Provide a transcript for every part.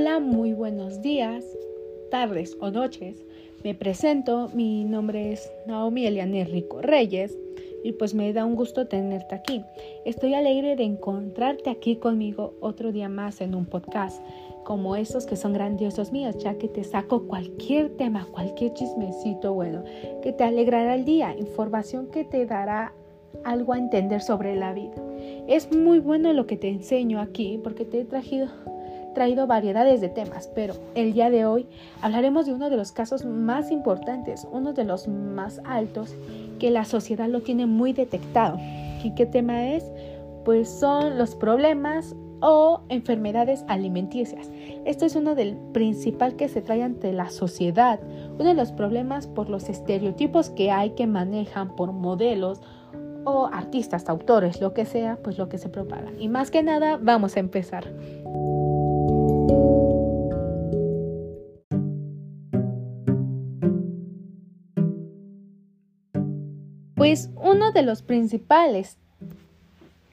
Hola, muy buenos días, tardes o noches. Me presento, mi nombre es Naomi Eliane Rico Reyes y pues me da un gusto tenerte aquí. Estoy alegre de encontrarte aquí conmigo otro día más en un podcast como estos que son grandiosos míos, ya que te saco cualquier tema, cualquier chismecito bueno, que te alegrará el día, información que te dará algo a entender sobre la vida. Es muy bueno lo que te enseño aquí porque te he traído traído variedades de temas, pero el día de hoy hablaremos de uno de los casos más importantes, uno de los más altos, que la sociedad lo tiene muy detectado. ¿Y qué tema es? Pues son los problemas o enfermedades alimenticias. Esto es uno del principal que se trae ante la sociedad, uno de los problemas por los estereotipos que hay que manejan por modelos o artistas, autores, lo que sea, pues lo que se propaga. Y más que nada, vamos a empezar. Uno de los principales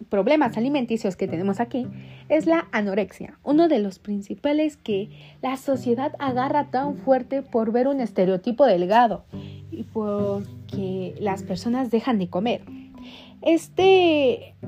problemas alimenticios que tenemos aquí es la anorexia, uno de los principales que la sociedad agarra tan fuerte por ver un estereotipo delgado y porque las personas dejan de comer. Esta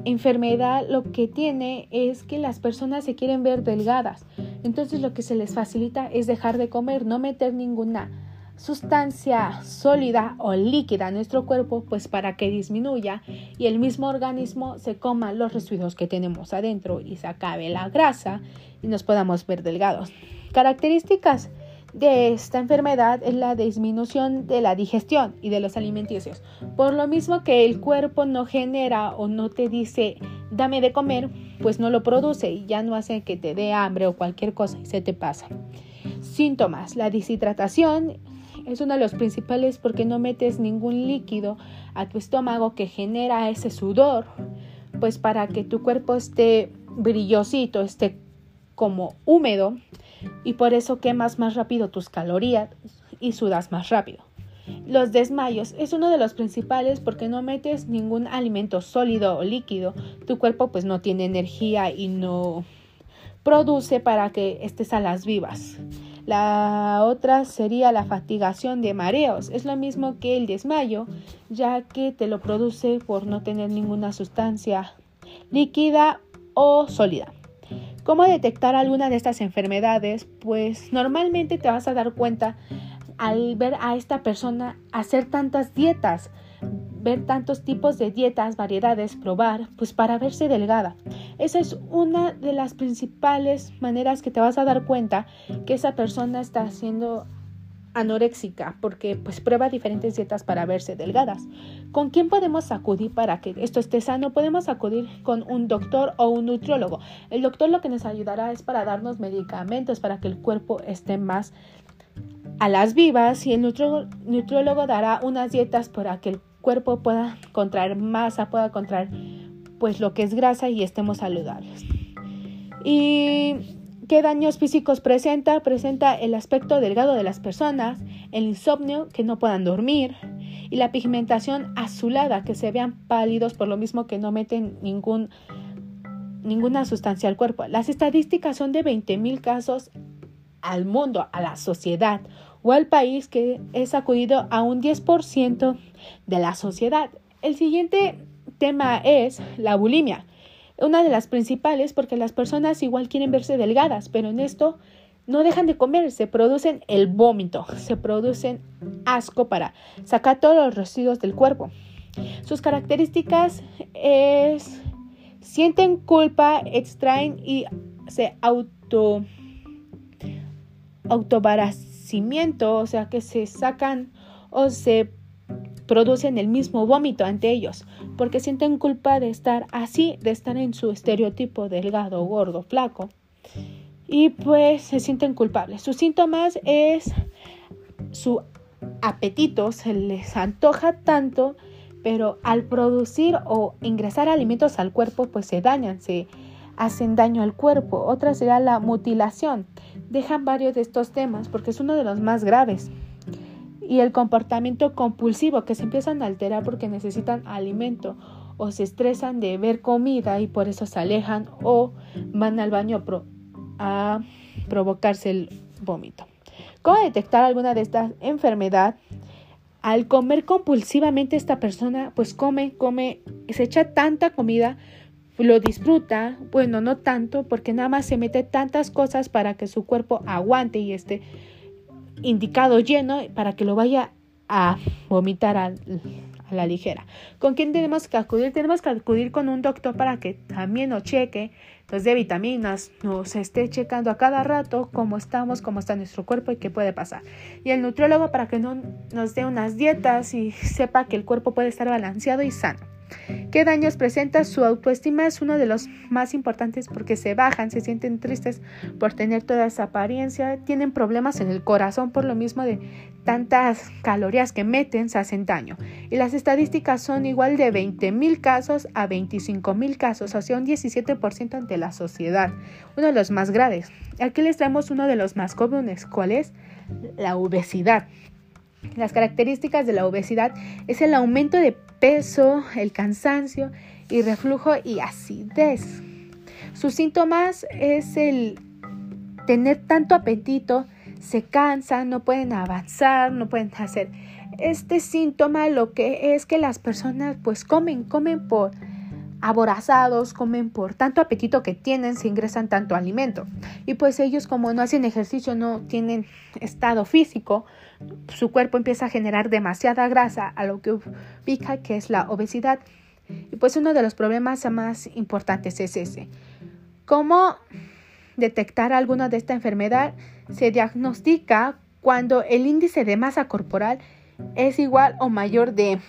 enfermedad lo que tiene es que las personas se quieren ver delgadas, entonces lo que se les facilita es dejar de comer, no meter ninguna sustancia sólida o líquida en nuestro cuerpo, pues para que disminuya y el mismo organismo se coma los residuos que tenemos adentro y se acabe la grasa y nos podamos ver delgados. Características de esta enfermedad es la disminución de la digestión y de los alimenticios. Por lo mismo que el cuerpo no genera o no te dice dame de comer, pues no lo produce y ya no hace que te dé hambre o cualquier cosa y se te pasa. Síntomas, la deshidratación es uno de los principales porque no metes ningún líquido a tu estómago que genera ese sudor, pues para que tu cuerpo esté brillosito, esté como húmedo y por eso quemas más rápido tus calorías y sudas más rápido. Los desmayos es uno de los principales porque no metes ningún alimento sólido o líquido, tu cuerpo pues no tiene energía y no produce para que estés a las vivas. La otra sería la fatigación de mareos. Es lo mismo que el desmayo, ya que te lo produce por no tener ninguna sustancia líquida o sólida. ¿Cómo detectar alguna de estas enfermedades? Pues normalmente te vas a dar cuenta al ver a esta persona hacer tantas dietas, ver tantos tipos de dietas, variedades, probar, pues para verse delgada. Esa es una de las principales maneras que te vas a dar cuenta que esa persona está siendo anoréxica porque pues prueba diferentes dietas para verse delgadas. ¿Con quién podemos acudir para que esto esté sano? Podemos acudir con un doctor o un nutriólogo. El doctor lo que nos ayudará es para darnos medicamentos para que el cuerpo esté más a las vivas y el nutriólogo dará unas dietas para que el cuerpo pueda contraer masa, pueda contraer pues lo que es grasa y estemos saludables. ¿Y qué daños físicos presenta? Presenta el aspecto delgado de las personas, el insomnio, que no puedan dormir, y la pigmentación azulada, que se vean pálidos por lo mismo que no meten ningún, ninguna sustancia al cuerpo. Las estadísticas son de 20.000 casos al mundo, a la sociedad o al país que es acudido a un 10% de la sociedad. El siguiente tema es la bulimia. Una de las principales porque las personas igual quieren verse delgadas, pero en esto no dejan de comer, se producen el vómito, se producen asco para sacar todos los residuos del cuerpo. Sus características es sienten culpa, extraen y se auto autobaracimiento, o sea que se sacan o se producen el mismo vómito ante ellos, porque sienten culpa de estar así, de estar en su estereotipo delgado, gordo, flaco, y pues se sienten culpables. Sus síntomas es su apetito, se les antoja tanto, pero al producir o ingresar alimentos al cuerpo, pues se dañan, se hacen daño al cuerpo. Otra será la mutilación. Dejan varios de estos temas porque es uno de los más graves y el comportamiento compulsivo que se empiezan a alterar porque necesitan alimento o se estresan de ver comida y por eso se alejan o van al baño a provocarse el vómito. ¿Cómo detectar alguna de estas enfermedades? Al comer compulsivamente esta persona, pues come, come, se echa tanta comida, lo disfruta, bueno, no tanto, porque nada más se mete tantas cosas para que su cuerpo aguante y esté indicado lleno para que lo vaya a vomitar a, la ligera. ¿Con quién tenemos que acudir? Tenemos que acudir con un doctor para que también nos cheque los de vitaminas, nos esté checando a cada rato cómo estamos, cómo está nuestro cuerpo y qué puede pasar. Y el nutriólogo para que no nos dé unas dietas y sepa que el cuerpo puede estar balanceado y sano. ¿Qué daños presenta? Su autoestima es uno de los más importantes porque se bajan, se sienten tristes por tener toda esa apariencia, tienen problemas en el corazón por lo mismo de tantas calorías que meten, se hacen daño. Y las estadísticas son igual de 20 mil casos a 25 mil casos, o sea, un 17% ante la sociedad, uno de los más graves. Aquí les traemos uno de los más comunes, ¿cuál es? La obesidad. Las características de la obesidad es el aumento de peso, el cansancio y reflujo y acidez. Sus síntomas es el tener tanto apetito, se cansan, no pueden avanzar, no pueden hacer. Este síntoma lo que es que las personas pues comen, comen por aborazados, comen por tanto apetito que tienen, se ingresan tanto alimento. Y pues ellos como no hacen ejercicio, no tienen estado físico, su cuerpo empieza a generar demasiada grasa, a lo que ubica que es la obesidad. Y pues uno de los problemas más importantes es ese. ¿Cómo detectar alguna de esta enfermedad? Se diagnostica cuando el índice de masa corporal es igual o mayor de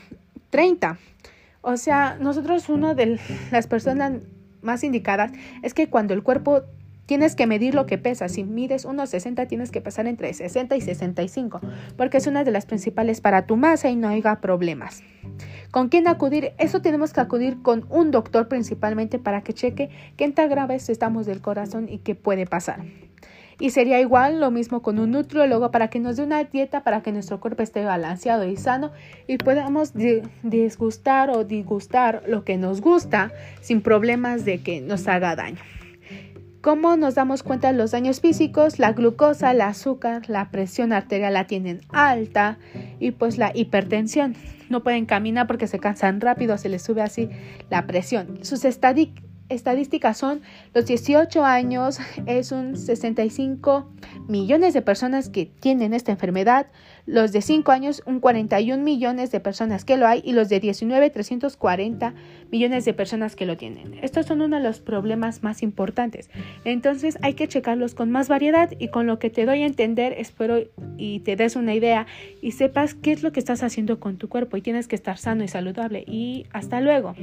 30. O sea, nosotros una de las personas más indicadas es que cuando el cuerpo tienes que medir lo que pesa. Si mides unos 60, tienes que pesar entre 60 y 65, porque es una de las principales para tu masa y no haya problemas. ¿Con quién acudir? Eso tenemos que acudir con un doctor principalmente para que cheque qué tan graves estamos del corazón y qué puede pasar. Y sería igual lo mismo con un nutriólogo para que nos dé una dieta para que nuestro cuerpo esté balanceado y sano y podamos disgustar o disgustar lo que nos gusta sin problemas de que nos haga daño. ¿Cómo nos damos cuenta de los daños físicos? La glucosa, el azúcar, la presión arterial la tienen alta y pues la hipertensión. No pueden caminar porque se cansan rápido, se les sube así la presión. Sus estadísticas estadísticas son los 18 años es un 65 millones de personas que tienen esta enfermedad, los de 5 años un 41 millones de personas que lo hay y los de 19 340 millones de personas que lo tienen. Estos son uno de los problemas más importantes. Entonces hay que checarlos con más variedad y con lo que te doy a entender espero y te des una idea y sepas qué es lo que estás haciendo con tu cuerpo y tienes que estar sano y saludable y hasta luego.